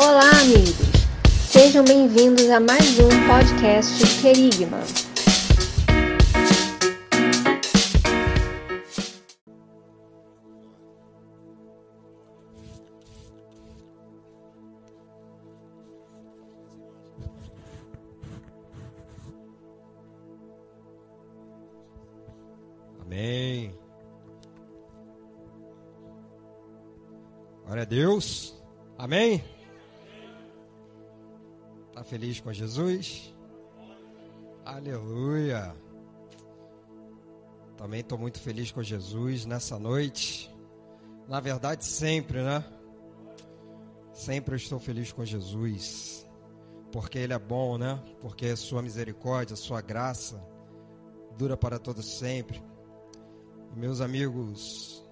Olá, amigos! Sejam bem-vindos a mais um podcast Querigma. Amém. Glória a Deus. Amém. Feliz com Jesus? Aleluia. Também estou muito feliz com Jesus nessa noite. Na verdade, sempre, né? Sempre eu estou feliz com Jesus. Porque Ele é bom, né? Porque a Sua misericórdia, a Sua graça dura para todos sempre. Meus amigos,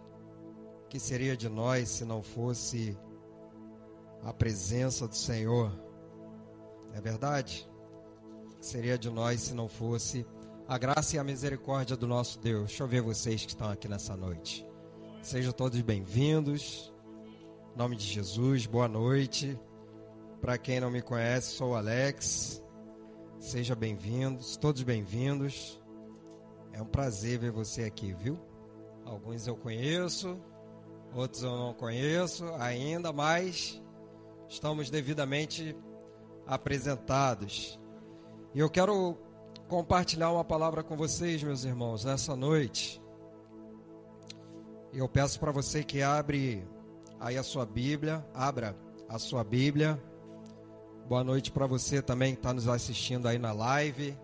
que seria de nós se não fosse a presença do Senhor? É verdade? Seria de nós se não fosse a graça e a misericórdia do nosso Deus? Deixa eu ver vocês que estão aqui nessa noite. Sejam todos bem-vindos. Em nome de Jesus, boa noite. Para quem não me conhece, sou o Alex. Sejam bem-vindos, todos bem-vindos. É um prazer ver você aqui, viu? Alguns eu conheço, outros eu não conheço ainda, mas estamos devidamente apresentados. E eu quero compartilhar uma palavra com vocês, meus irmãos, nessa noite. Eu peço para você que abre aí a sua Bíblia, abra a sua Bíblia. Boa noite para você também que está nos assistindo aí na live.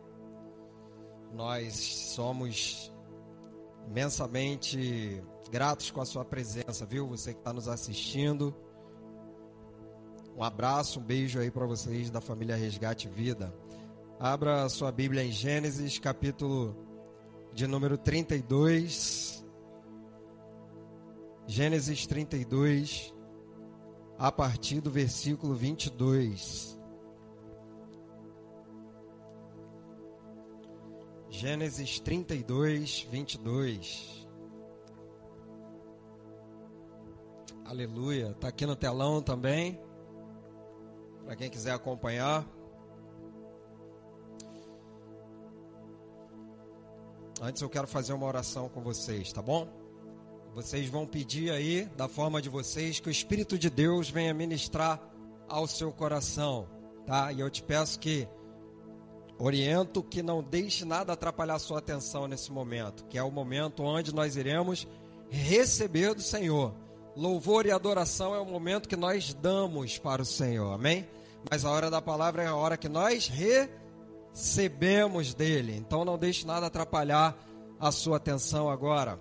Nós somos imensamente gratos com a sua presença, viu? Você que está nos assistindo. Um abraço, um beijo aí para vocês da família Resgate Vida. Abra sua Bíblia em Gênesis, capítulo de número 32. Gênesis 32, a partir do versículo 22. Gênesis 32, 22. Aleluia. Está aqui no telão também. Para quem quiser acompanhar. Antes eu quero fazer uma oração com vocês, tá bom? Vocês vão pedir aí, da forma de vocês, que o Espírito de Deus venha ministrar ao seu coração, tá? E eu te peço que oriento que não deixe nada atrapalhar sua atenção nesse momento, que é o momento onde nós iremos receber do Senhor. Louvor e adoração é o momento que nós damos para o Senhor, amém? Mas a hora da palavra é a hora que nós recebemos dele. Então não deixe nada atrapalhar a sua atenção agora.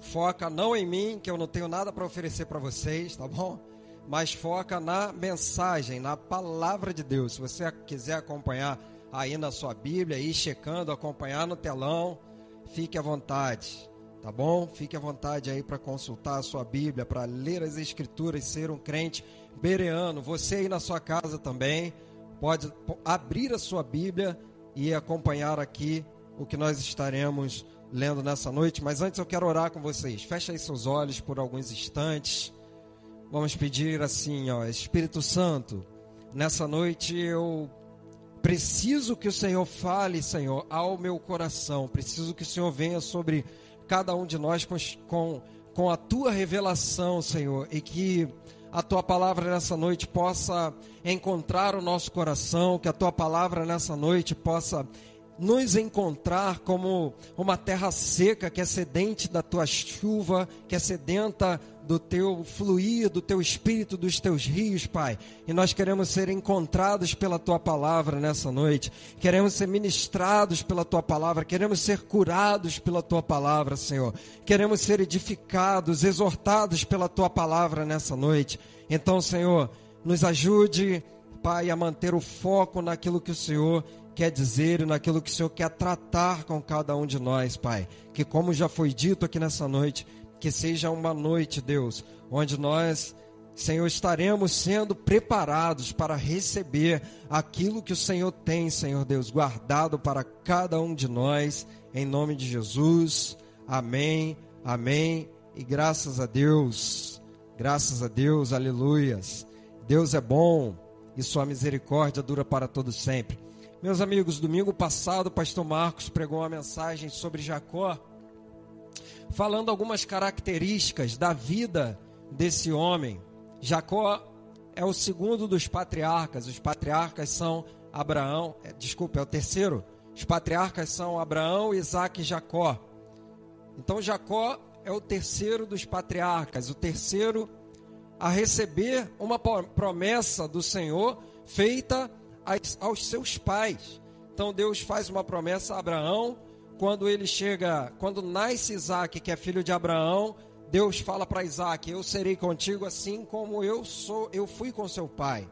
Foca não em mim, que eu não tenho nada para oferecer para vocês, tá bom? Mas foca na mensagem, na palavra de Deus. Se você quiser acompanhar aí na sua Bíblia, aí checando, acompanhar no telão, fique à vontade, tá bom? Fique à vontade aí para consultar a sua Bíblia, para ler as Escrituras, ser um crente bereano. Você aí na sua casa também pode abrir a sua Bíblia e acompanhar aqui o que nós estaremos lendo nessa noite. Mas antes eu quero orar com vocês. Feche aí seus olhos por alguns instantes. Vamos pedir assim, ó, Espírito Santo, nessa noite eu Preciso que o Senhor fale, Senhor, ao meu coração. Preciso que o Senhor venha sobre cada um de nós com, com, com a tua revelação, Senhor, e que a tua palavra nessa noite possa encontrar o nosso coração, que a tua palavra nessa noite possa nos encontrar como uma terra seca que é sedente da tua chuva, que é sedenta do teu fluir, do teu espírito, dos teus rios, Pai. E nós queremos ser encontrados pela tua palavra nessa noite. Queremos ser ministrados pela tua palavra, queremos ser curados pela tua palavra, Senhor. Queremos ser edificados, exortados pela tua palavra nessa noite. Então, Senhor, nos ajude, Pai, a manter o foco naquilo que o Senhor quer dizer e naquilo que o Senhor quer tratar com cada um de nós, Pai. Que, como já foi dito aqui nessa noite, que seja uma noite, Deus, onde nós, Senhor, estaremos sendo preparados para receber aquilo que o Senhor tem, Senhor Deus, guardado para cada um de nós, em nome de Jesus. Amém, amém e graças a Deus, graças a Deus, aleluias. Deus é bom e sua misericórdia dura para todo sempre. Meus amigos, domingo passado o pastor Marcos pregou uma mensagem sobre Jacó, falando algumas características da vida desse homem. Jacó é o segundo dos patriarcas. Os patriarcas são Abraão, é, desculpa, é o terceiro. Os patriarcas são Abraão, Isaac e Jacó. Então Jacó é o terceiro dos patriarcas, o terceiro a receber uma promessa do Senhor feita aos seus pais. Então Deus faz uma promessa a Abraão, quando ele chega, quando nasce Isaac, que é filho de Abraão, Deus fala para Isaac: Eu serei contigo assim como eu sou, eu fui com seu pai.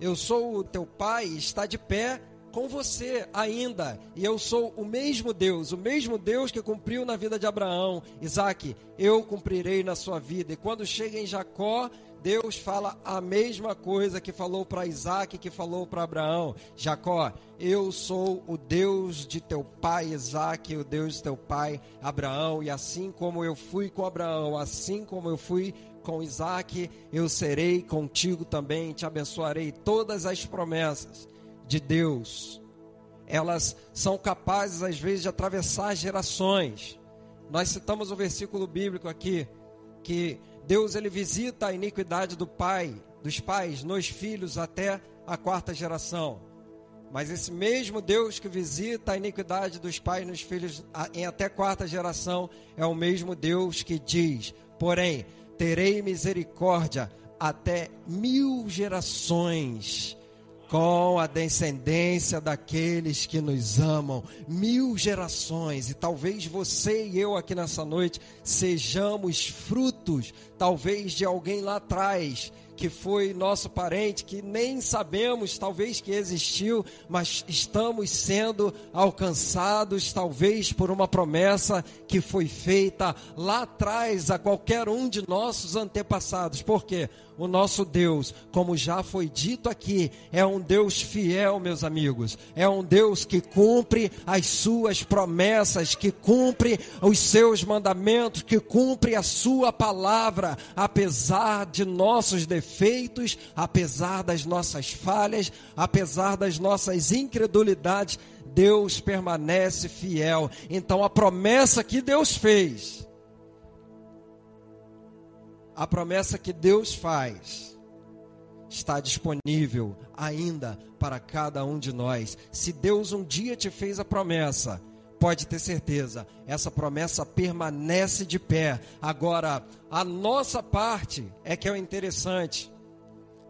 Eu sou o teu pai, está de pé com você ainda. E eu sou o mesmo Deus, o mesmo Deus que cumpriu na vida de Abraão. Isaac, eu cumprirei na sua vida. E quando chega em Jacó, Deus fala a mesma coisa que falou para Isaac, que falou para Abraão: Jacó, eu sou o Deus de teu pai Isaac, o Deus de teu pai Abraão, e assim como eu fui com Abraão, assim como eu fui com Isaac, eu serei contigo também, te abençoarei. Todas as promessas de Deus, elas são capazes às vezes de atravessar gerações. Nós citamos o um versículo bíblico aqui que Deus ele visita a iniquidade do pai, dos pais nos filhos até a quarta geração. Mas esse mesmo Deus que visita a iniquidade dos pais nos filhos em até quarta geração é o mesmo Deus que diz: Porém, terei misericórdia até mil gerações com a descendência daqueles que nos amam, mil gerações, e talvez você e eu aqui nessa noite sejamos frutos, talvez de alguém lá atrás que foi nosso parente, que nem sabemos, talvez que existiu, mas estamos sendo alcançados, talvez por uma promessa que foi feita lá atrás a qualquer um de nossos antepassados. Por quê? O nosso Deus, como já foi dito aqui, é um Deus fiel, meus amigos. É um Deus que cumpre as suas promessas, que cumpre os seus mandamentos, que cumpre a sua palavra, apesar de nossos defeitos, apesar das nossas falhas, apesar das nossas incredulidades. Deus permanece fiel. Então a promessa que Deus fez, a promessa que Deus faz está disponível ainda para cada um de nós. Se Deus um dia te fez a promessa, pode ter certeza, essa promessa permanece de pé. Agora, a nossa parte é que é o interessante,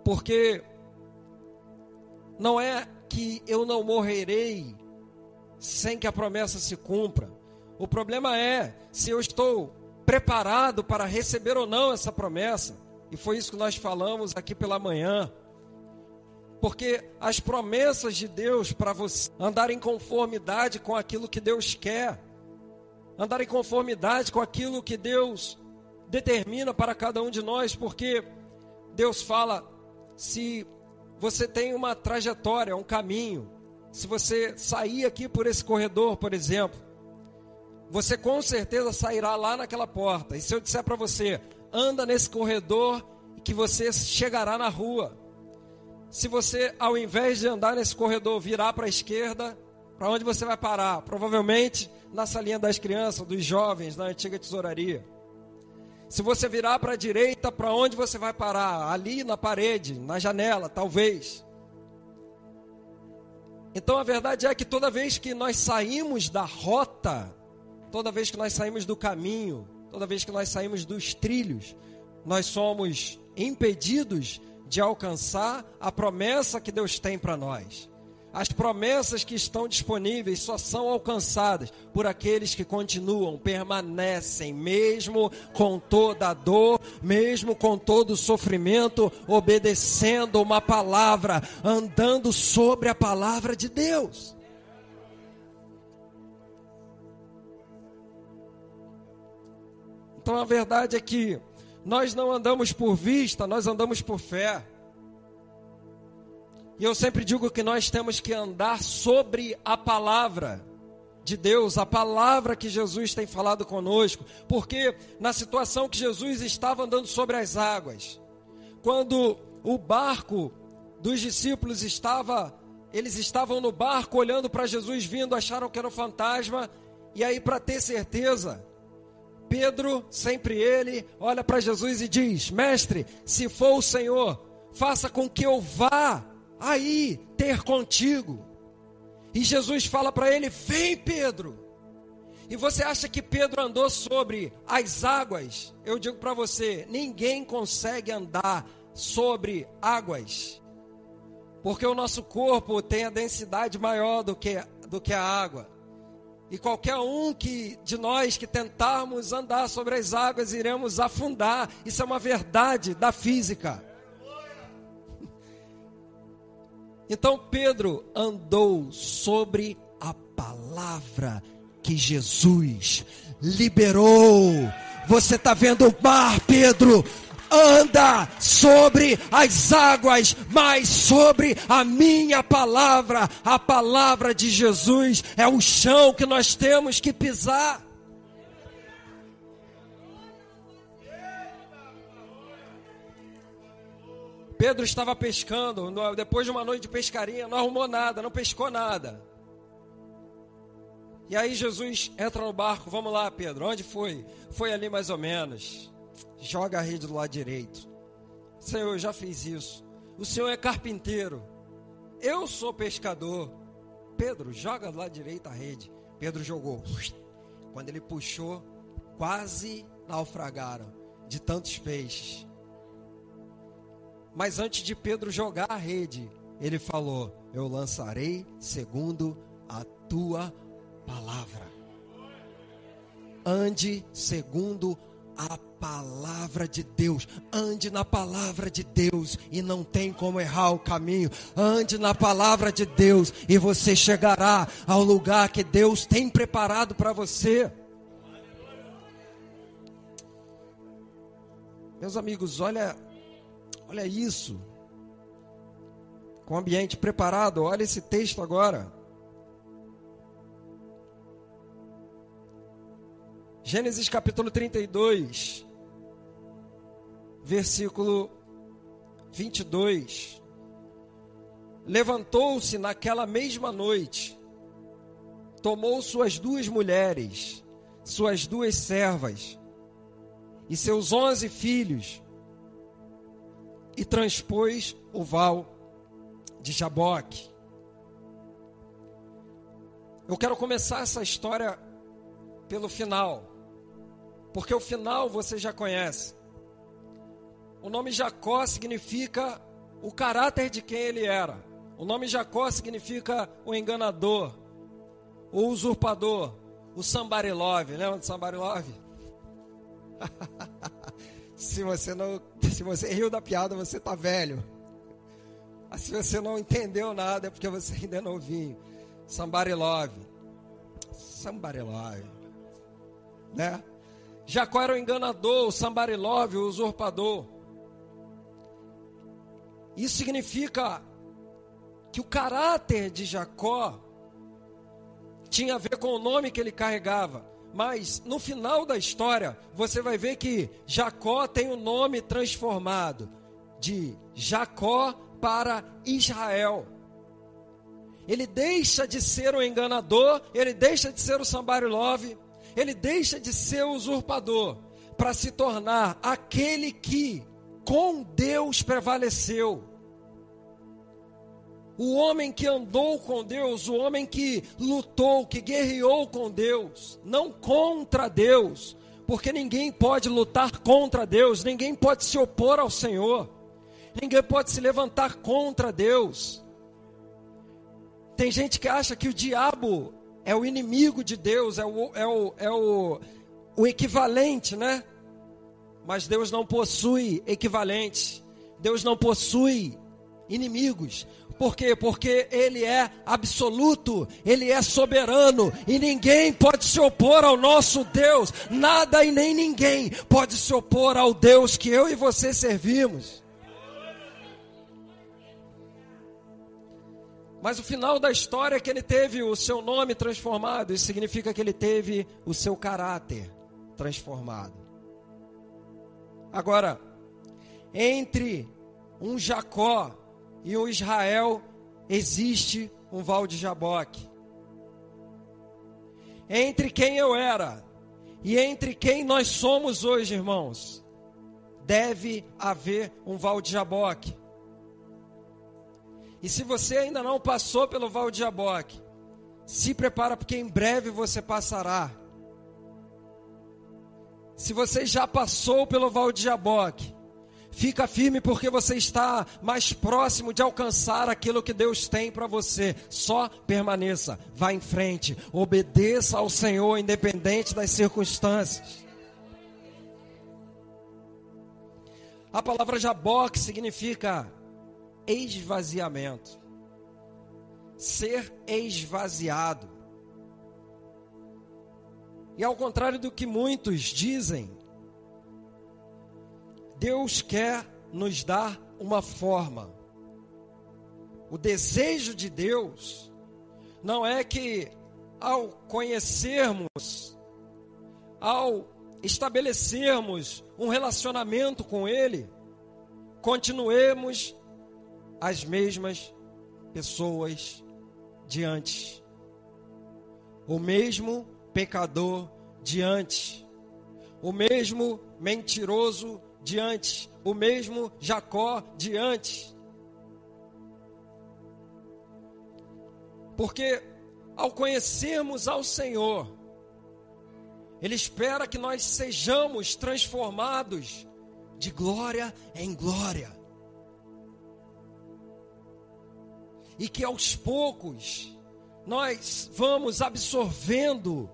porque não é que eu não morrerei sem que a promessa se cumpra. O problema é se eu estou preparado para receber ou não essa promessa. E foi isso que nós falamos aqui pela manhã. Porque as promessas de Deus para você andar em conformidade com aquilo que Deus quer, andar em conformidade com aquilo que Deus determina para cada um de nós, porque Deus fala: se você tem uma trajetória, um caminho, se você sair aqui por esse corredor, por exemplo, você com certeza sairá lá naquela porta. E se eu disser para você, anda nesse corredor, que você chegará na rua. Se você, ao invés de andar nesse corredor, virar para a esquerda, para onde você vai parar? Provavelmente na salinha das crianças, dos jovens, na antiga tesouraria. Se você virar para a direita, para onde você vai parar? Ali na parede, na janela, talvez. Então a verdade é que toda vez que nós saímos da rota Toda vez que nós saímos do caminho, toda vez que nós saímos dos trilhos, nós somos impedidos de alcançar a promessa que Deus tem para nós. As promessas que estão disponíveis só são alcançadas por aqueles que continuam, permanecem, mesmo com toda a dor, mesmo com todo o sofrimento, obedecendo uma palavra, andando sobre a palavra de Deus. Então a verdade é que nós não andamos por vista, nós andamos por fé. E eu sempre digo que nós temos que andar sobre a palavra de Deus, a palavra que Jesus tem falado conosco, porque na situação que Jesus estava andando sobre as águas, quando o barco dos discípulos estava, eles estavam no barco olhando para Jesus vindo, acharam que era um fantasma, e aí para ter certeza, Pedro, sempre ele, olha para Jesus e diz: Mestre, se for o Senhor, faça com que eu vá aí ter contigo. E Jesus fala para ele: Vem, Pedro. E você acha que Pedro andou sobre as águas? Eu digo para você: ninguém consegue andar sobre águas, porque o nosso corpo tem a densidade maior do que, do que a água. E qualquer um que de nós que tentarmos andar sobre as águas iremos afundar. Isso é uma verdade da física. Então Pedro andou sobre a palavra que Jesus liberou. Você está vendo o mar, Pedro? Anda sobre as águas, mas sobre a minha palavra, a palavra de Jesus é o chão que nós temos que pisar. Pedro estava pescando, depois de uma noite de pescaria, não arrumou nada, não pescou nada. E aí Jesus entra no barco, vamos lá, Pedro, onde foi? Foi ali mais ou menos. Joga a rede do lado direito. Senhor, eu já fiz isso. O Senhor é carpinteiro. Eu sou pescador. Pedro, joga do lado direito a rede. Pedro jogou. Quando ele puxou, quase naufragaram de tantos peixes. Mas antes de Pedro jogar a rede, ele falou: Eu lançarei segundo a tua palavra. Ande segundo a palavra de Deus. Ande na palavra de Deus e não tem como errar o caminho. Ande na palavra de Deus e você chegará ao lugar que Deus tem preparado para você. Meus amigos, olha Olha isso. Com o ambiente preparado, olha esse texto agora. Gênesis capítulo 32, versículo 22. Levantou-se naquela mesma noite, tomou suas duas mulheres, suas duas servas e seus onze filhos e transpôs o val de Jaboque. Eu quero começar essa história pelo final, porque o final você já conhece. O nome Jacó significa o caráter de quem ele era. O nome Jacó significa o enganador, o usurpador, o sambarilove. Lembra do sambarilove? Se você não, se você riu da piada, você está velho. Se você não entendeu nada, é porque você ainda é novinho. Somebody love. Somebody love. Né? Jacó era o enganador, o somebody love, o usurpador. Isso significa que o caráter de Jacó tinha a ver com o nome que ele carregava. Mas no final da história, você vai ver que Jacó tem o um nome transformado de Jacó para Israel. Ele deixa de ser o enganador, ele deixa de ser o somebody love, ele deixa de ser usurpador para se tornar aquele que com Deus prevaleceu o homem que andou com Deus, o homem que lutou, que guerreou com Deus, não contra Deus, porque ninguém pode lutar contra Deus, ninguém pode se opor ao Senhor, ninguém pode se levantar contra Deus. Tem gente que acha que o diabo é o inimigo de Deus, é o, é o, é o, o equivalente, né? Mas Deus não possui equivalente, Deus não possui inimigos. Por quê? Porque Ele é absoluto, Ele é soberano e ninguém pode se opor ao nosso Deus. Nada e nem ninguém pode se opor ao Deus que eu e você servimos. Mas o final da história é que ele teve o seu nome transformado, isso significa que ele teve o seu caráter transformado. Agora, entre um Jacó e um Israel, existe um val de Jaboque. Entre quem eu era e entre quem nós somos hoje, irmãos, deve haver um val de Jaboque. E se você ainda não passou pelo val de Jaboque, se prepara porque em breve você passará. Se você já passou pelo val de Jaboque, Fica firme porque você está mais próximo de alcançar aquilo que Deus tem para você. Só permaneça, vá em frente, obedeça ao Senhor independente das circunstâncias. A palavra jaboque significa esvaziamento. Ser esvaziado. E ao contrário do que muitos dizem, Deus quer nos dar uma forma. O desejo de Deus não é que ao conhecermos, ao estabelecermos um relacionamento com Ele, continuemos as mesmas pessoas de antes, o mesmo pecador de antes, o mesmo mentiroso diante, o mesmo Jacó diante. Porque ao conhecermos ao Senhor, Ele espera que nós sejamos transformados de glória em glória. E que aos poucos nós vamos absorvendo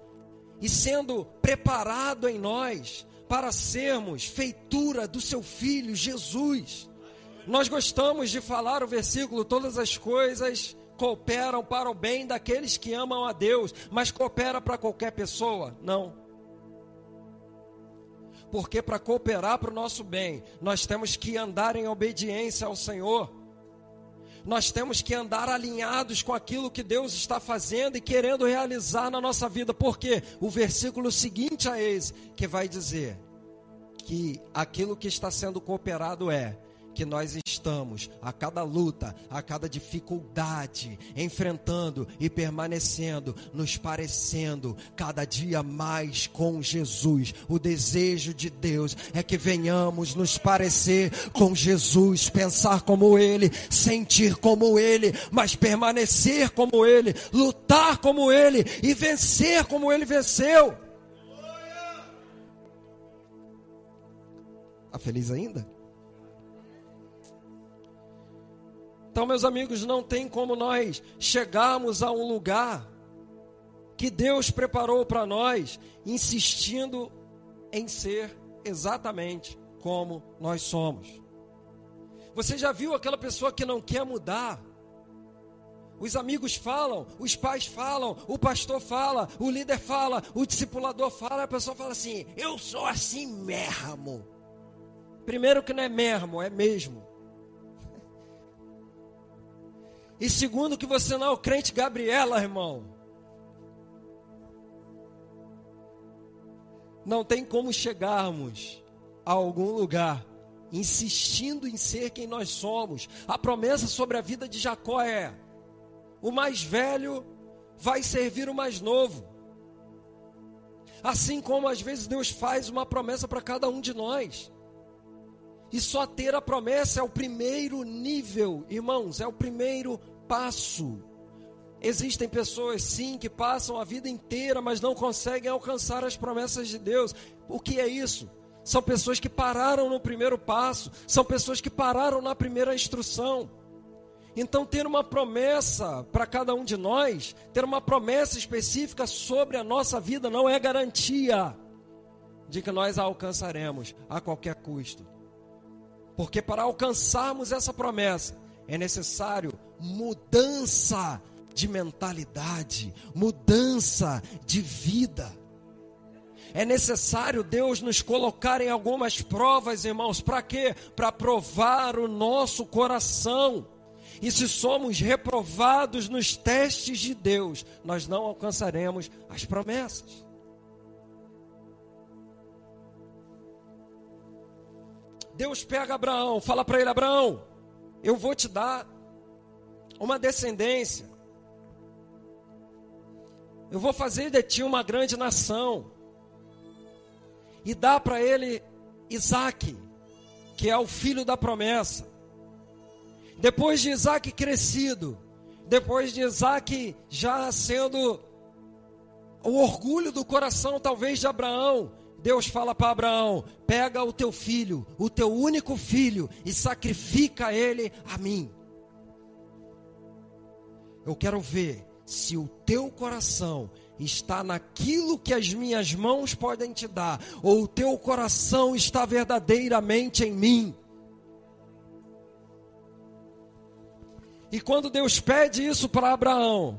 e sendo preparado em nós para sermos feitura do seu filho Jesus. Nós gostamos de falar o versículo: todas as coisas cooperam para o bem daqueles que amam a Deus, mas coopera para qualquer pessoa? Não. Porque para cooperar para o nosso bem, nós temos que andar em obediência ao Senhor. Nós temos que andar alinhados com aquilo que Deus está fazendo e querendo realizar na nossa vida, porque o versículo seguinte a esse que vai dizer que aquilo que está sendo cooperado é que nós estamos a cada luta, a cada dificuldade, enfrentando e permanecendo, nos parecendo cada dia mais com Jesus. O desejo de Deus é que venhamos nos parecer com Jesus, pensar como Ele, sentir como Ele, mas permanecer como Ele, lutar como Ele e vencer como Ele venceu. Está feliz ainda? Então, meus amigos, não tem como nós chegarmos a um lugar que Deus preparou para nós, insistindo em ser exatamente como nós somos. Você já viu aquela pessoa que não quer mudar? Os amigos falam, os pais falam, o pastor fala, o líder fala, o discipulador fala, a pessoa fala assim: Eu sou assim mesmo. Primeiro, que não é mesmo, é mesmo. E segundo, que você não é o crente Gabriela, irmão. Não tem como chegarmos a algum lugar insistindo em ser quem nós somos. A promessa sobre a vida de Jacó é: o mais velho vai servir o mais novo. Assim como às vezes Deus faz uma promessa para cada um de nós. E só ter a promessa é o primeiro nível, irmãos, é o primeiro passo. Existem pessoas, sim, que passam a vida inteira, mas não conseguem alcançar as promessas de Deus. O que é isso? São pessoas que pararam no primeiro passo, são pessoas que pararam na primeira instrução. Então, ter uma promessa para cada um de nós, ter uma promessa específica sobre a nossa vida, não é garantia de que nós a alcançaremos a qualquer custo. Porque para alcançarmos essa promessa, é necessário mudança de mentalidade, mudança de vida. É necessário Deus nos colocar em algumas provas, irmãos, para quê? Para provar o nosso coração. E se somos reprovados nos testes de Deus, nós não alcançaremos as promessas. Deus pega Abraão, fala para ele: Abraão, eu vou te dar uma descendência. Eu vou fazer de ti uma grande nação. E dá para ele Isaac, que é o filho da promessa. Depois de Isaac crescido, depois de Isaac já sendo o orgulho do coração, talvez, de Abraão, Deus fala para Abraão: pega o teu filho, o teu único filho, e sacrifica ele a mim. Eu quero ver se o teu coração está naquilo que as minhas mãos podem te dar, ou o teu coração está verdadeiramente em mim. E quando Deus pede isso para Abraão,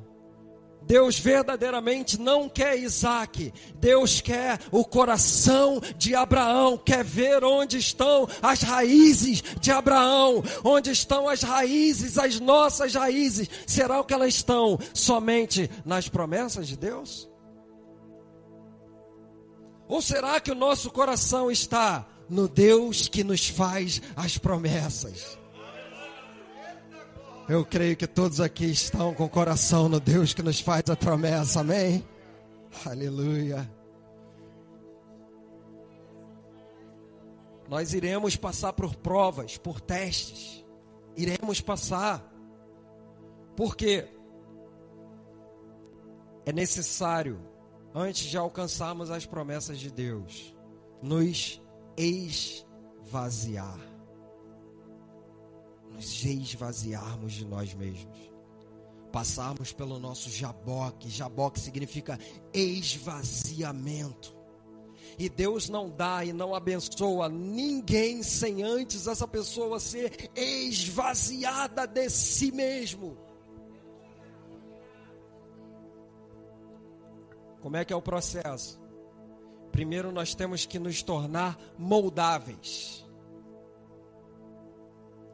Deus verdadeiramente não quer Isaac, Deus quer o coração de Abraão, quer ver onde estão as raízes de Abraão, onde estão as raízes, as nossas raízes. Será que elas estão somente nas promessas de Deus? Ou será que o nosso coração está no Deus que nos faz as promessas? Eu creio que todos aqui estão com o coração no Deus que nos faz a promessa, amém? Aleluia. Nós iremos passar por provas, por testes. Iremos passar. Porque é necessário, antes de alcançarmos as promessas de Deus, nos esvaziar nos esvaziarmos de nós mesmos. Passarmos pelo nosso jaboque. Jaboque significa esvaziamento. E Deus não dá e não abençoa ninguém sem antes essa pessoa ser esvaziada de si mesmo. Como é que é o processo? Primeiro nós temos que nos tornar moldáveis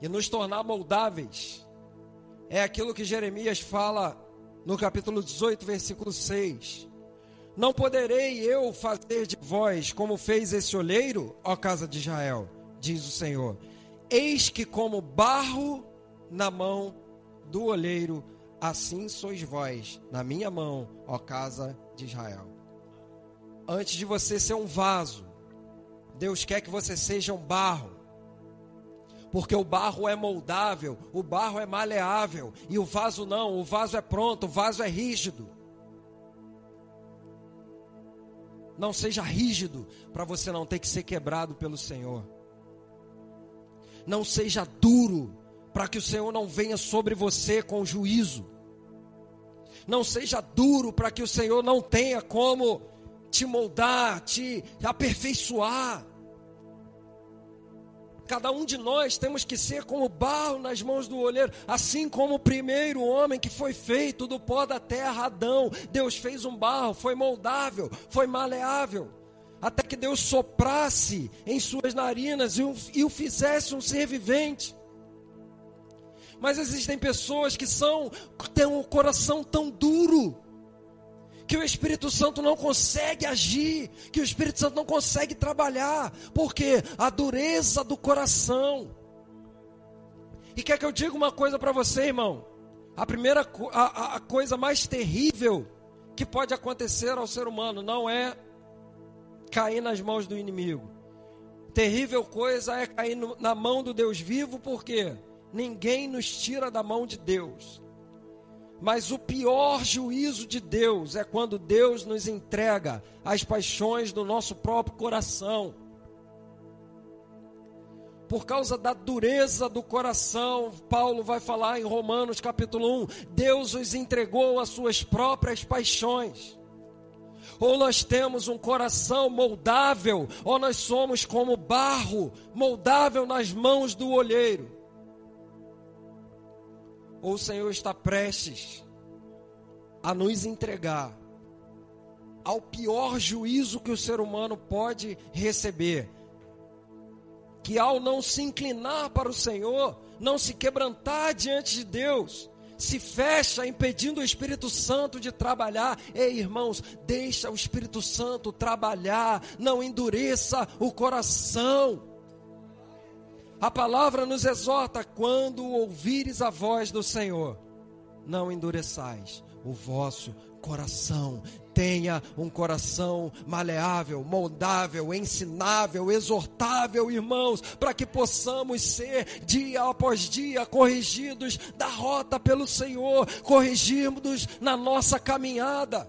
e nos tornar moldáveis. É aquilo que Jeremias fala no capítulo 18, versículo 6. Não poderei eu fazer de vós como fez esse olheiro, ó casa de Israel, diz o Senhor. Eis que como barro na mão do olheiro, assim sois vós na minha mão, ó casa de Israel. Antes de você ser um vaso, Deus quer que você seja um barro porque o barro é moldável, o barro é maleável, e o vaso não, o vaso é pronto, o vaso é rígido. Não seja rígido para você não ter que ser quebrado pelo Senhor. Não seja duro para que o Senhor não venha sobre você com juízo. Não seja duro para que o Senhor não tenha como te moldar, te aperfeiçoar. Cada um de nós temos que ser como barro nas mãos do olheiro, assim como o primeiro homem que foi feito do pó da terra, Adão. Deus fez um barro, foi moldável, foi maleável, até que Deus soprasse em suas narinas e o, e o fizesse um ser vivente. Mas existem pessoas que são têm um coração tão duro que o Espírito Santo não consegue agir, que o Espírito Santo não consegue trabalhar, porque a dureza do coração. E quer que eu diga uma coisa para você, irmão? A primeira a, a coisa mais terrível que pode acontecer ao ser humano não é cair nas mãos do inimigo. Terrível coisa é cair no, na mão do Deus vivo, porque ninguém nos tira da mão de Deus. Mas o pior juízo de Deus é quando Deus nos entrega as paixões do nosso próprio coração. Por causa da dureza do coração, Paulo vai falar em Romanos capítulo 1: Deus os entregou às suas próprias paixões. Ou nós temos um coração moldável, ou nós somos como barro moldável nas mãos do olheiro ou o Senhor está prestes a nos entregar ao pior juízo que o ser humano pode receber. Que ao não se inclinar para o Senhor, não se quebrantar diante de Deus, se fecha impedindo o Espírito Santo de trabalhar. Ei, irmãos, deixa o Espírito Santo trabalhar, não endureça o coração. A palavra nos exorta: quando ouvires a voz do Senhor, não endureçais o vosso coração. Tenha um coração maleável, moldável, ensinável, exortável, irmãos, para que possamos ser dia após dia corrigidos da rota pelo Senhor, corrigidos na nossa caminhada.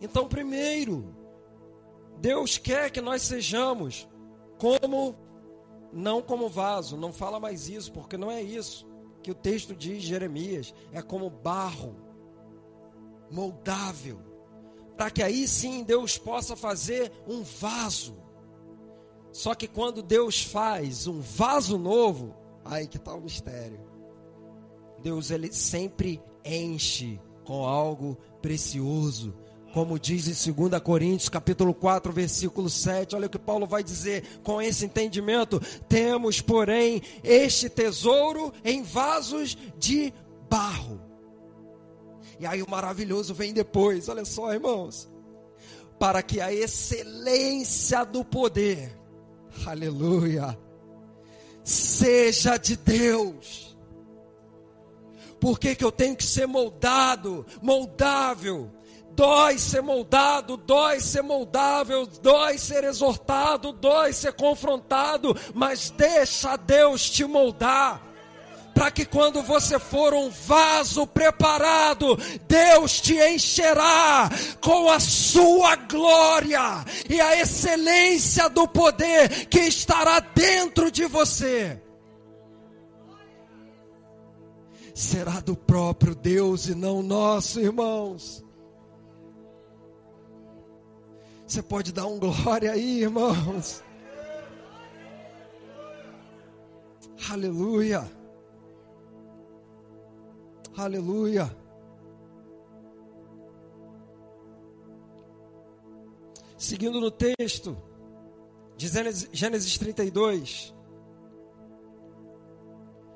Então, primeiro, Deus quer que nós sejamos como, não como vaso, não fala mais isso, porque não é isso que o texto diz, Jeremias, é como barro, moldável, para que aí sim Deus possa fazer um vaso. Só que quando Deus faz um vaso novo, aí que está o mistério. Deus ele sempre enche com algo precioso, como diz em 2 Coríntios, capítulo 4, versículo 7, olha o que Paulo vai dizer com esse entendimento: temos, porém, este tesouro em vasos de barro. E aí o maravilhoso vem depois, olha só, irmãos. Para que a excelência do poder, aleluia, seja de Deus. Por que, que eu tenho que ser moldado, moldável? Dói ser moldado, dói ser moldável, dói ser exortado, dói ser confrontado, mas deixa Deus te moldar. Para que quando você for um vaso preparado, Deus te encherá com a sua glória e a excelência do poder que estará dentro de você. Será do próprio Deus e não nosso, irmãos. Você pode dar um glória aí, irmãos. Aleluia. Aleluia. Seguindo no texto de Gênesis 32,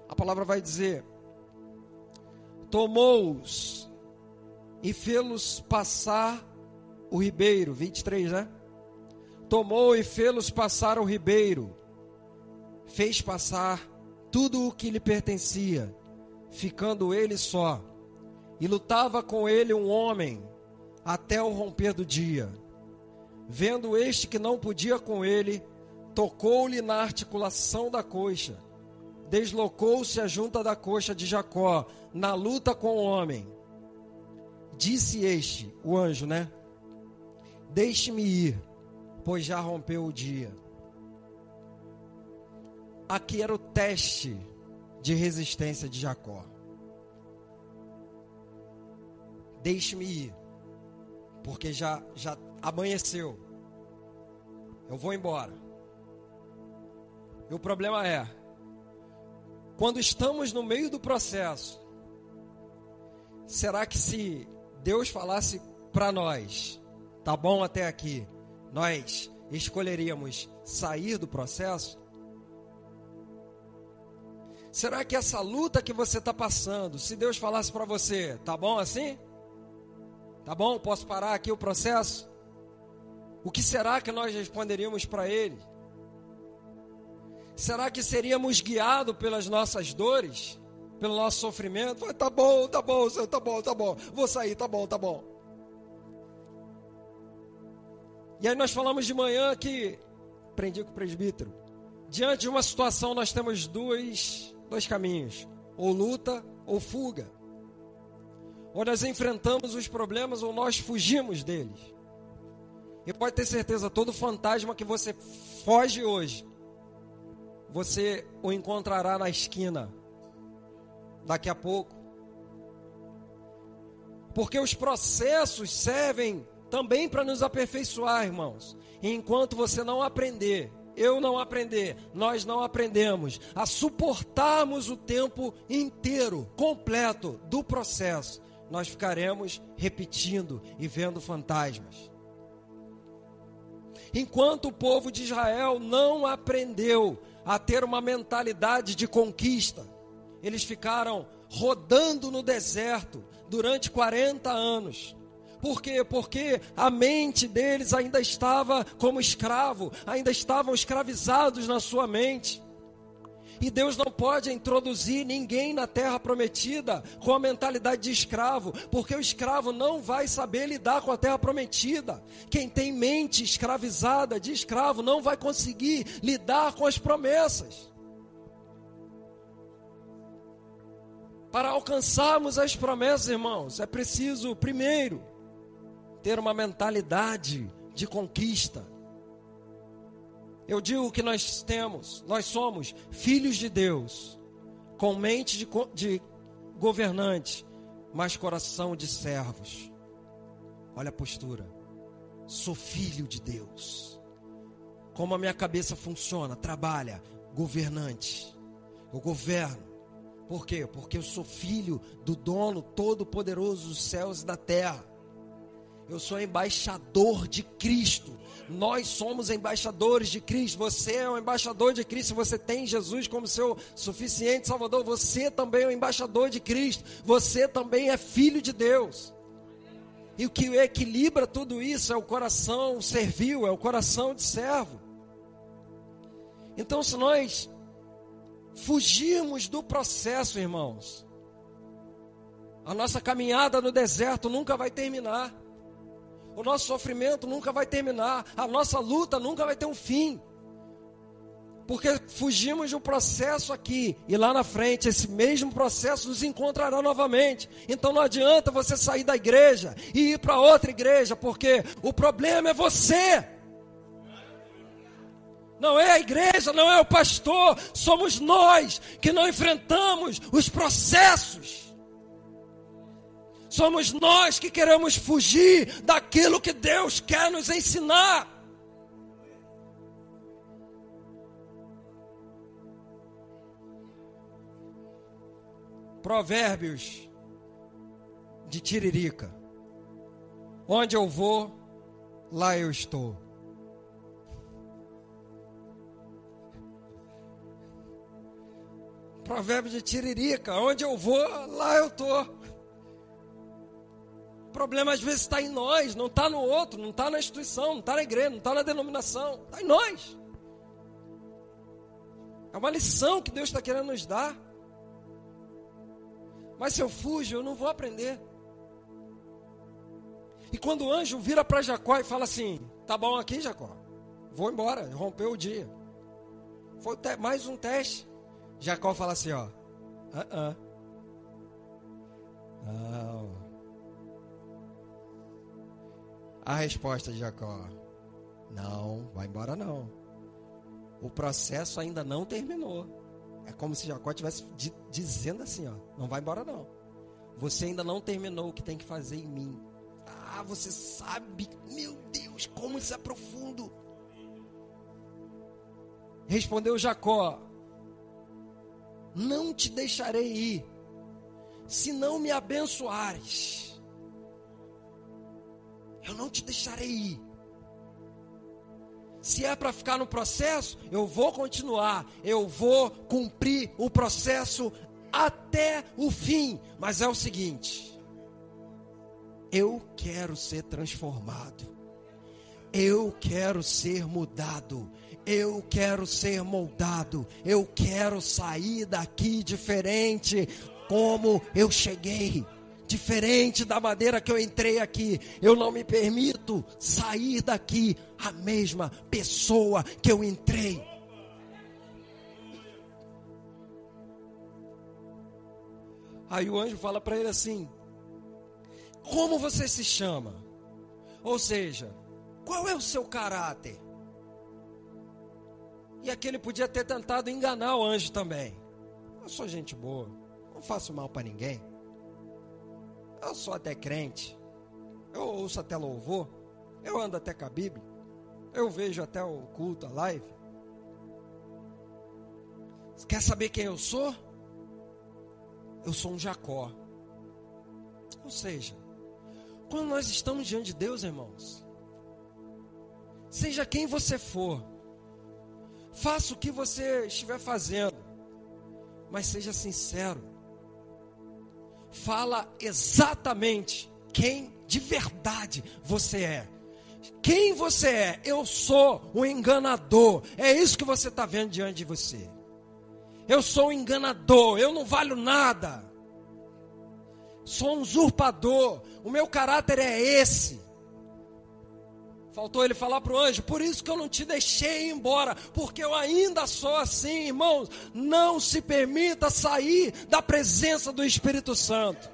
a palavra vai dizer: Tomou-os e fê-los passar o ribeiro, 23, né? Tomou e fê-los passar o ribeiro, fez passar tudo o que lhe pertencia, ficando ele só. E lutava com ele um homem até o romper do dia. Vendo este que não podia com ele, tocou-lhe na articulação da coxa. Deslocou-se a junta da coxa de Jacó na luta com o homem. Disse este, o anjo, né? Deixe-me ir, pois já rompeu o dia. Aqui era o teste de resistência de Jacó. Deixe-me ir, porque já, já amanheceu. Eu vou embora. E o problema é, quando estamos no meio do processo, será que se Deus falasse para nós, Tá bom até aqui? Nós escolheríamos sair do processo? Será que essa luta que você está passando, se Deus falasse para você, tá bom assim? Tá bom? Posso parar aqui o processo? O que será que nós responderíamos para Ele? Será que seríamos guiados pelas nossas dores? Pelo nosso sofrimento? Tá bom, tá bom, Senhor, tá bom, tá bom. Vou sair, tá bom, tá bom. E aí nós falamos de manhã que, aprendi com o presbítero, diante de uma situação nós temos dois, dois caminhos, ou luta ou fuga. Ou nós enfrentamos os problemas ou nós fugimos deles. E pode ter certeza, todo fantasma que você foge hoje, você o encontrará na esquina daqui a pouco. Porque os processos servem também para nos aperfeiçoar, irmãos. E enquanto você não aprender, eu não aprender, nós não aprendemos a suportarmos o tempo inteiro, completo do processo, nós ficaremos repetindo e vendo fantasmas. Enquanto o povo de Israel não aprendeu a ter uma mentalidade de conquista, eles ficaram rodando no deserto durante 40 anos Por quê? Porque a mente deles ainda estava como escravo, ainda estavam escravizados na sua mente. E Deus não pode introduzir ninguém na terra prometida com a mentalidade de escravo, porque o escravo não vai saber lidar com a terra prometida. Quem tem mente escravizada de escravo não vai conseguir lidar com as promessas. Para alcançarmos as promessas, irmãos, é preciso, primeiro, ter uma mentalidade de conquista. Eu digo que nós temos, nós somos filhos de Deus, com mente de, de governante, mas coração de servos. Olha a postura. Sou filho de Deus. Como a minha cabeça funciona, trabalha, governante. Eu governo. Por quê? Porque eu sou filho do dono todo-poderoso dos céus e da terra. Eu sou embaixador de Cristo. Nós somos embaixadores de Cristo. Você é um embaixador de Cristo. Você tem Jesus como seu suficiente Salvador. Você também é um embaixador de Cristo. Você também é filho de Deus. E o que equilibra tudo isso é o coração servil, é o coração de servo. Então, se nós fugirmos do processo, irmãos, a nossa caminhada no deserto nunca vai terminar o nosso sofrimento nunca vai terminar, a nossa luta nunca vai ter um fim. Porque fugimos de um processo aqui e lá na frente esse mesmo processo nos encontrará novamente. Então não adianta você sair da igreja e ir para outra igreja, porque o problema é você. Não é a igreja, não é o pastor, somos nós que não enfrentamos os processos. Somos nós que queremos fugir daquilo que Deus quer nos ensinar. Provérbios de Tiririca. Onde eu vou, lá eu estou. Provérbios de Tiririca. Onde eu vou, lá eu estou. Problema às vezes está em nós, não está no outro, não está na instituição, não está na igreja, não está na denominação, está em nós. É uma lição que Deus está querendo nos dar. Mas se eu fujo, eu não vou aprender. E quando o anjo vira para Jacó e fala assim: Tá bom aqui, Jacó, vou embora, rompeu o dia. Foi mais um teste. Jacó fala assim: Ó, uh -uh. não. A resposta de Jacó: Não, vai embora não. O processo ainda não terminou. É como se Jacó estivesse dizendo assim: ó, Não vai embora não. Você ainda não terminou o que tem que fazer em mim. Ah, você sabe, meu Deus, como isso é profundo. Respondeu Jacó: Não te deixarei ir, se não me abençoares. Eu não te deixarei ir. Se é para ficar no processo, eu vou continuar, eu vou cumprir o processo até o fim. Mas é o seguinte: eu quero ser transformado, eu quero ser mudado, eu quero ser moldado, eu quero sair daqui diferente como eu cheguei diferente da maneira que eu entrei aqui. Eu não me permito sair daqui a mesma pessoa que eu entrei. Aí o anjo fala para ele assim: Como você se chama? Ou seja, qual é o seu caráter? E aquele podia ter tentado enganar o anjo também. Eu sou gente boa, não faço mal para ninguém. Eu sou até crente. Eu ouço até louvor. Eu ando até com a Bíblia. Eu vejo até o culto, a live. Quer saber quem eu sou? Eu sou um Jacó. Ou seja, quando nós estamos diante de Deus, irmãos, seja quem você for, faça o que você estiver fazendo, mas seja sincero fala exatamente quem de verdade você é. Quem você é? Eu sou o enganador. É isso que você está vendo diante de você. Eu sou um enganador, eu não valho nada. Sou um usurpador. O meu caráter é esse. Faltou ele falar para o anjo, por isso que eu não te deixei embora, porque eu ainda sou assim, irmãos. Não se permita sair da presença do Espírito Santo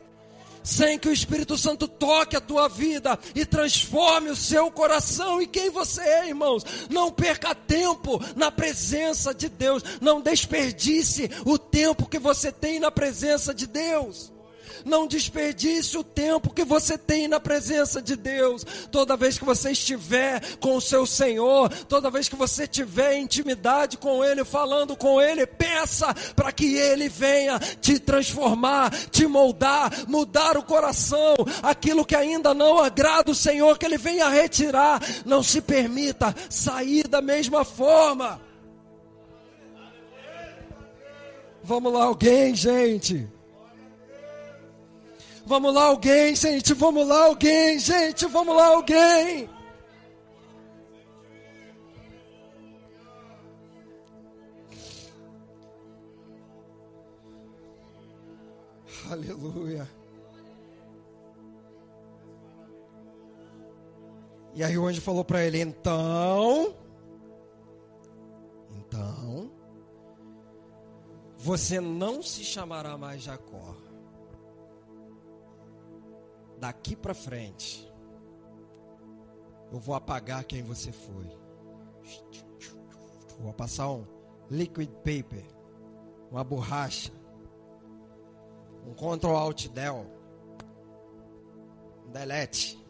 sem que o Espírito Santo toque a tua vida e transforme o seu coração e quem você é, irmãos. Não perca tempo na presença de Deus, não desperdice o tempo que você tem na presença de Deus. Não desperdice o tempo que você tem na presença de Deus. Toda vez que você estiver com o seu Senhor, toda vez que você tiver intimidade com Ele, falando com Ele, peça para que Ele venha te transformar, te moldar, mudar o coração. Aquilo que ainda não agrada o Senhor, que Ele venha retirar. Não se permita sair da mesma forma. Vamos lá, alguém, gente. Vamos lá, alguém, gente. Vamos lá, alguém, gente. Vamos lá, alguém. Aleluia. E aí o anjo falou para ele: então, então, você não se chamará mais Jacó daqui para frente, eu vou apagar quem você foi. Vou passar um liquid paper, uma borracha, um Ctrl Alt Del, um delete.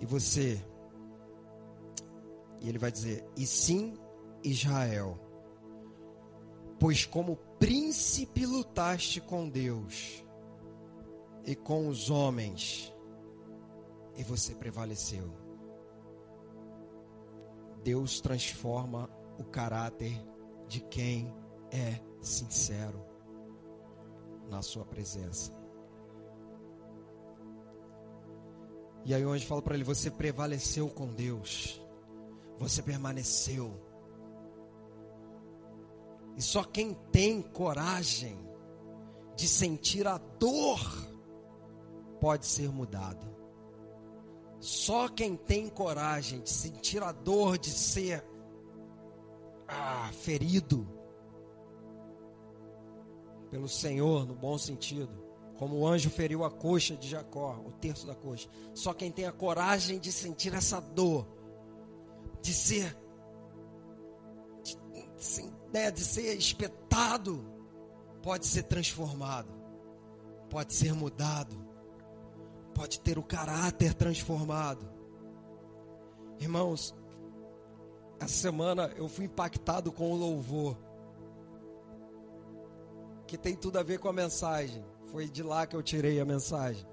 E você, e ele vai dizer: E sim, Israel, pois como príncipe lutaste com Deus e com os homens, e você prevaleceu. Deus transforma o caráter de quem é sincero na sua presença. E aí onde fala para ele, você prevaleceu com Deus. Você permaneceu. E só quem tem coragem de sentir a dor pode ser mudado. Só quem tem coragem de sentir a dor de ser ah, ferido pelo Senhor, no bom sentido, como o anjo feriu a coxa de Jacó, o terço da coxa. Só quem tem a coragem de sentir essa dor, de ser, de, de, né, de ser espetado, pode ser transformado, pode ser mudado pode ter o caráter transformado. Irmãos, essa semana eu fui impactado com o louvor, que tem tudo a ver com a mensagem. Foi de lá que eu tirei a mensagem.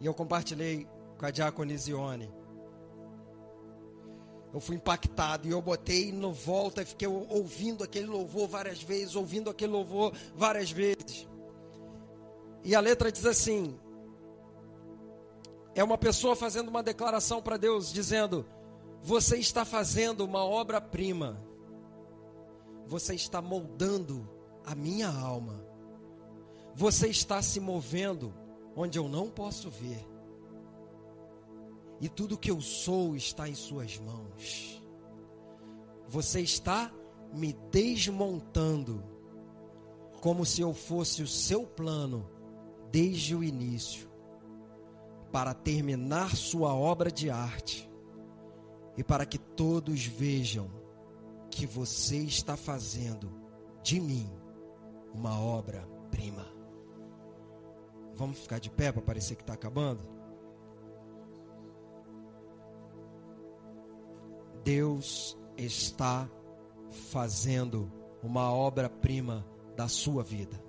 E eu compartilhei com a Diaconisione. Eu fui impactado e eu botei no volta e fiquei ouvindo aquele louvor várias vezes, ouvindo aquele louvor várias vezes. E a letra diz assim: é uma pessoa fazendo uma declaração para Deus, dizendo: Você está fazendo uma obra-prima, você está moldando a minha alma, você está se movendo onde eu não posso ver, e tudo que eu sou está em Suas mãos. Você está me desmontando, como se eu fosse o seu plano desde o início para terminar sua obra de arte e para que todos vejam que você está fazendo de mim uma obra-prima. Vamos ficar de pé para parecer que está acabando? Deus está fazendo uma obra-prima da sua vida.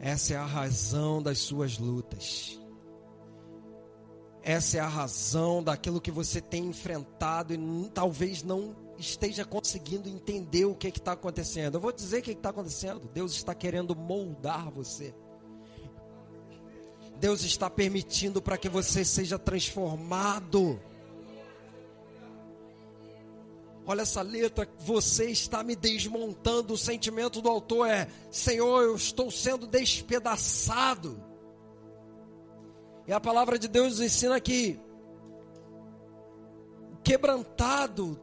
Essa é a razão das suas lutas. essa é a razão daquilo que você tem enfrentado e talvez não esteja conseguindo entender o que está acontecendo. Eu vou dizer o que está acontecendo. Deus está querendo moldar você. Deus está permitindo para que você seja transformado. Olha essa letra, você está me desmontando. O sentimento do autor é: Senhor, eu estou sendo despedaçado. E a palavra de Deus nos ensina que quebrantado,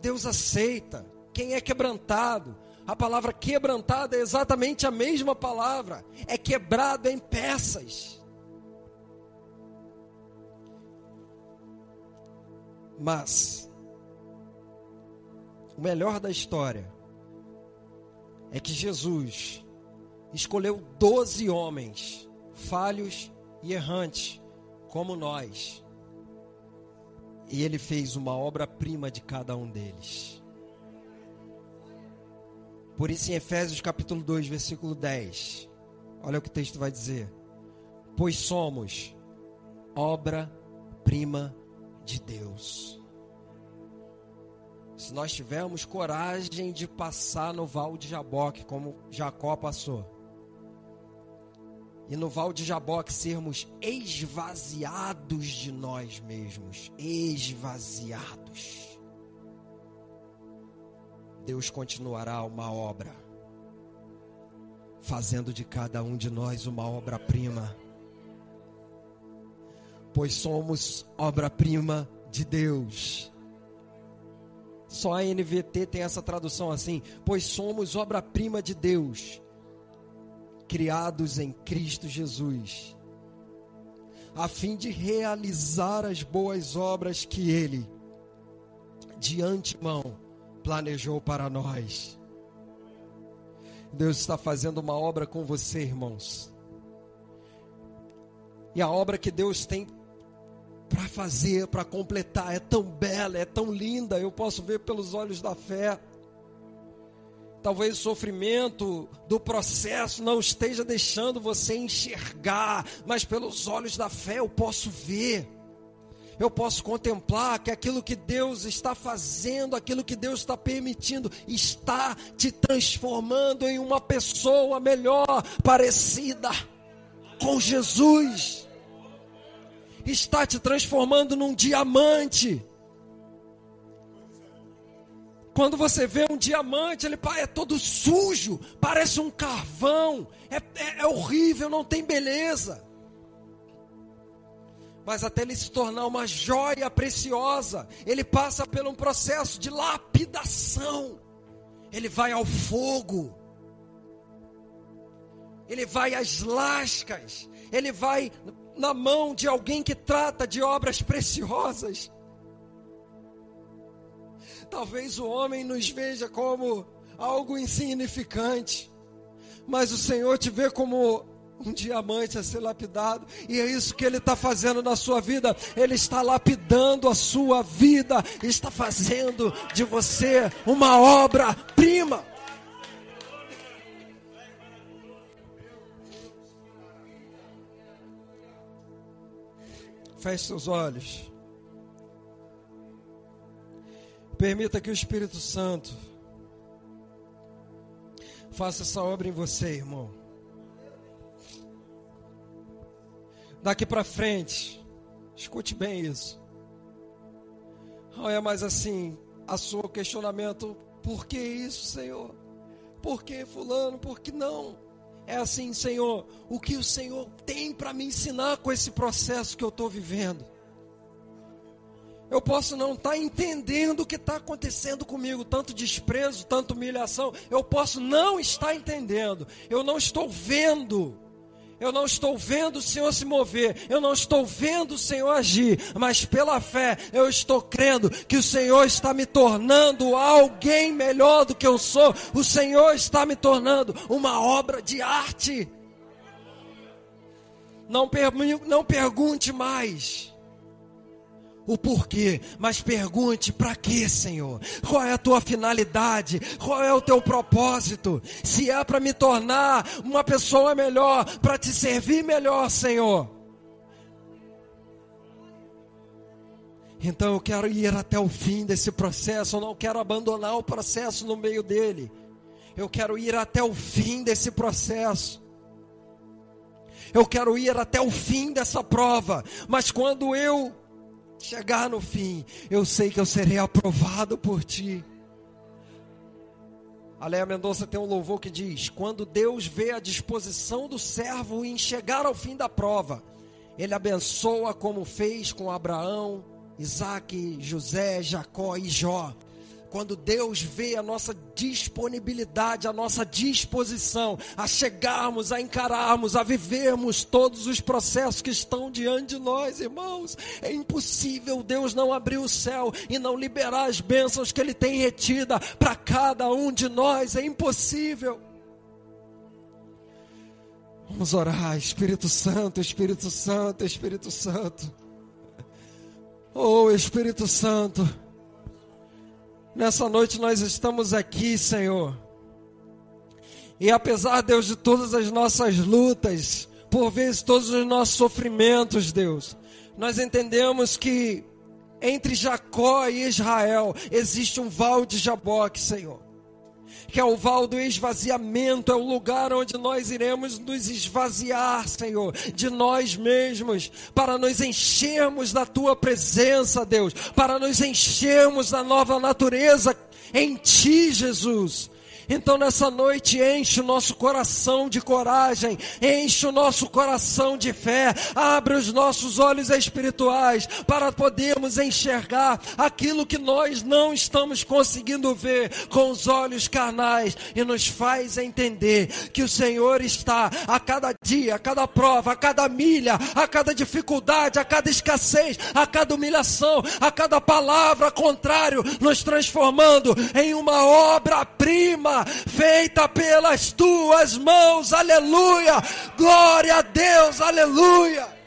Deus aceita. Quem é quebrantado? A palavra quebrantado é exatamente a mesma palavra, é quebrado em peças. Mas o melhor da história é que Jesus escolheu doze homens falhos e errantes como nós. E ele fez uma obra-prima de cada um deles. Por isso, em Efésios capítulo 2, versículo 10, olha o que o texto vai dizer: Pois somos obra-prima de Deus se nós tivermos coragem de passar no Val de Jaboque, como Jacó passou, e no Val de Jaboque sermos esvaziados de nós mesmos, esvaziados, Deus continuará uma obra, fazendo de cada um de nós uma obra-prima, pois somos obra-prima de Deus só a NVT tem essa tradução assim: pois somos obra-prima de Deus, criados em Cristo Jesus, a fim de realizar as boas obras que Ele, de antemão, planejou para nós. Deus está fazendo uma obra com você, irmãos. E a obra que Deus tem para fazer, para completar. É tão bela, é tão linda, eu posso ver pelos olhos da fé. Talvez o sofrimento do processo não esteja deixando você enxergar, mas pelos olhos da fé eu posso ver. Eu posso contemplar que aquilo que Deus está fazendo, aquilo que Deus está permitindo, está te transformando em uma pessoa melhor, parecida com Jesus está te transformando num diamante. Quando você vê um diamante, ele é todo sujo, parece um carvão, é, é, é horrível, não tem beleza. Mas até ele se tornar uma joia preciosa, ele passa por um processo de lapidação. Ele vai ao fogo, ele vai às lascas, ele vai na mão de alguém que trata de obras preciosas. Talvez o homem nos veja como algo insignificante, mas o Senhor te vê como um diamante a ser lapidado, e é isso que Ele está fazendo na sua vida. Ele está lapidando a sua vida, está fazendo de você uma obra-prima. Feche seus olhos. Permita que o Espírito Santo faça essa obra em você, irmão. Daqui para frente, escute bem isso. Não é mais assim, a seu questionamento, por que isso, Senhor? Por que fulano? Por que não? É assim, Senhor, o que o Senhor tem para me ensinar com esse processo que eu estou vivendo. Eu posso não estar tá entendendo o que está acontecendo comigo, tanto desprezo, tanto humilhação. Eu posso não estar entendendo. Eu não estou vendo eu não estou vendo o Senhor se mover, eu não estou vendo o Senhor agir, mas pela fé eu estou crendo que o Senhor está me tornando alguém melhor do que eu sou, o Senhor está me tornando uma obra de arte. Não, per não pergunte mais o porquê, mas pergunte para quê, Senhor? Qual é a tua finalidade? Qual é o teu propósito? Se é para me tornar uma pessoa melhor, para te servir melhor, Senhor. Então eu quero ir até o fim desse processo, eu não quero abandonar o processo no meio dele. Eu quero ir até o fim desse processo. Eu quero ir até o fim dessa prova, mas quando eu chegar no fim, eu sei que eu serei aprovado por ti. A Leia Mendonça tem um louvor que diz: Quando Deus vê a disposição do servo em chegar ao fim da prova, ele abençoa como fez com Abraão, Isaac, José, Jacó e Jó quando Deus vê a nossa disponibilidade, a nossa disposição a chegarmos, a encararmos, a vivermos todos os processos que estão diante de nós, irmãos, é impossível Deus não abrir o céu e não liberar as bênçãos que Ele tem retida para cada um de nós, é impossível. Vamos orar, Espírito Santo, Espírito Santo, Espírito Santo. Oh, Espírito Santo. Nessa noite nós estamos aqui, Senhor. E apesar, Deus, de todas as nossas lutas, por vezes todos os nossos sofrimentos, Deus, nós entendemos que entre Jacó e Israel existe um val de Jaboque, Senhor que é o val do esvaziamento, é o lugar onde nós iremos nos esvaziar, Senhor, de nós mesmos, para nos enchermos da tua presença, Deus, para nos enchermos da nova natureza em ti, Jesus. Então nessa noite enche o nosso coração de coragem, enche o nosso coração de fé, abre os nossos olhos espirituais para podermos enxergar aquilo que nós não estamos conseguindo ver com os olhos carnais e nos faz entender que o Senhor está a cada dia, a cada prova, a cada milha, a cada dificuldade, a cada escassez, a cada humilhação, a cada palavra contrário, nos transformando em uma obra-prima feita pelas tuas mãos, aleluia, glória a Deus, aleluia.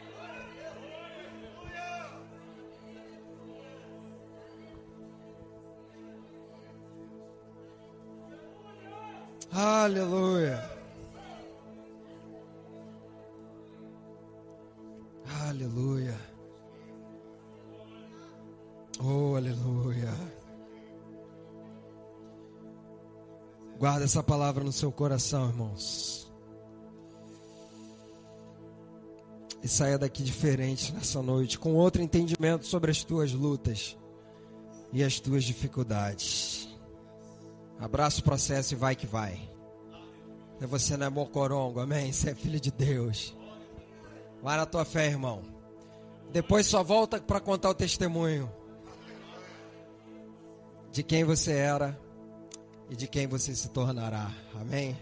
Aleluia. Aleluia. Oh, aleluia. Guarda essa palavra no seu coração, irmãos. E saia daqui diferente nessa noite, com outro entendimento sobre as tuas lutas e as tuas dificuldades. Abraça o processo e vai que vai. Você não é mocorongo, amém? Você é filho de Deus. Vai na tua fé, irmão. Depois só volta para contar o testemunho de quem você era e de quem você se tornará. Amém?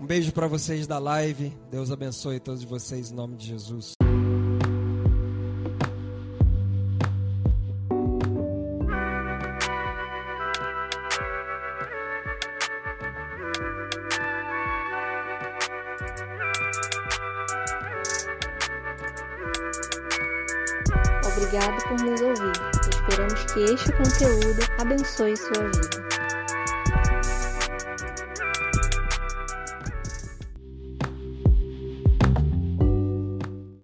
Um beijo para vocês da live. Deus abençoe todos vocês em nome de Jesus. Obrigado por nos ouvir. Esperamos que este conteúdo abençoe sua vida.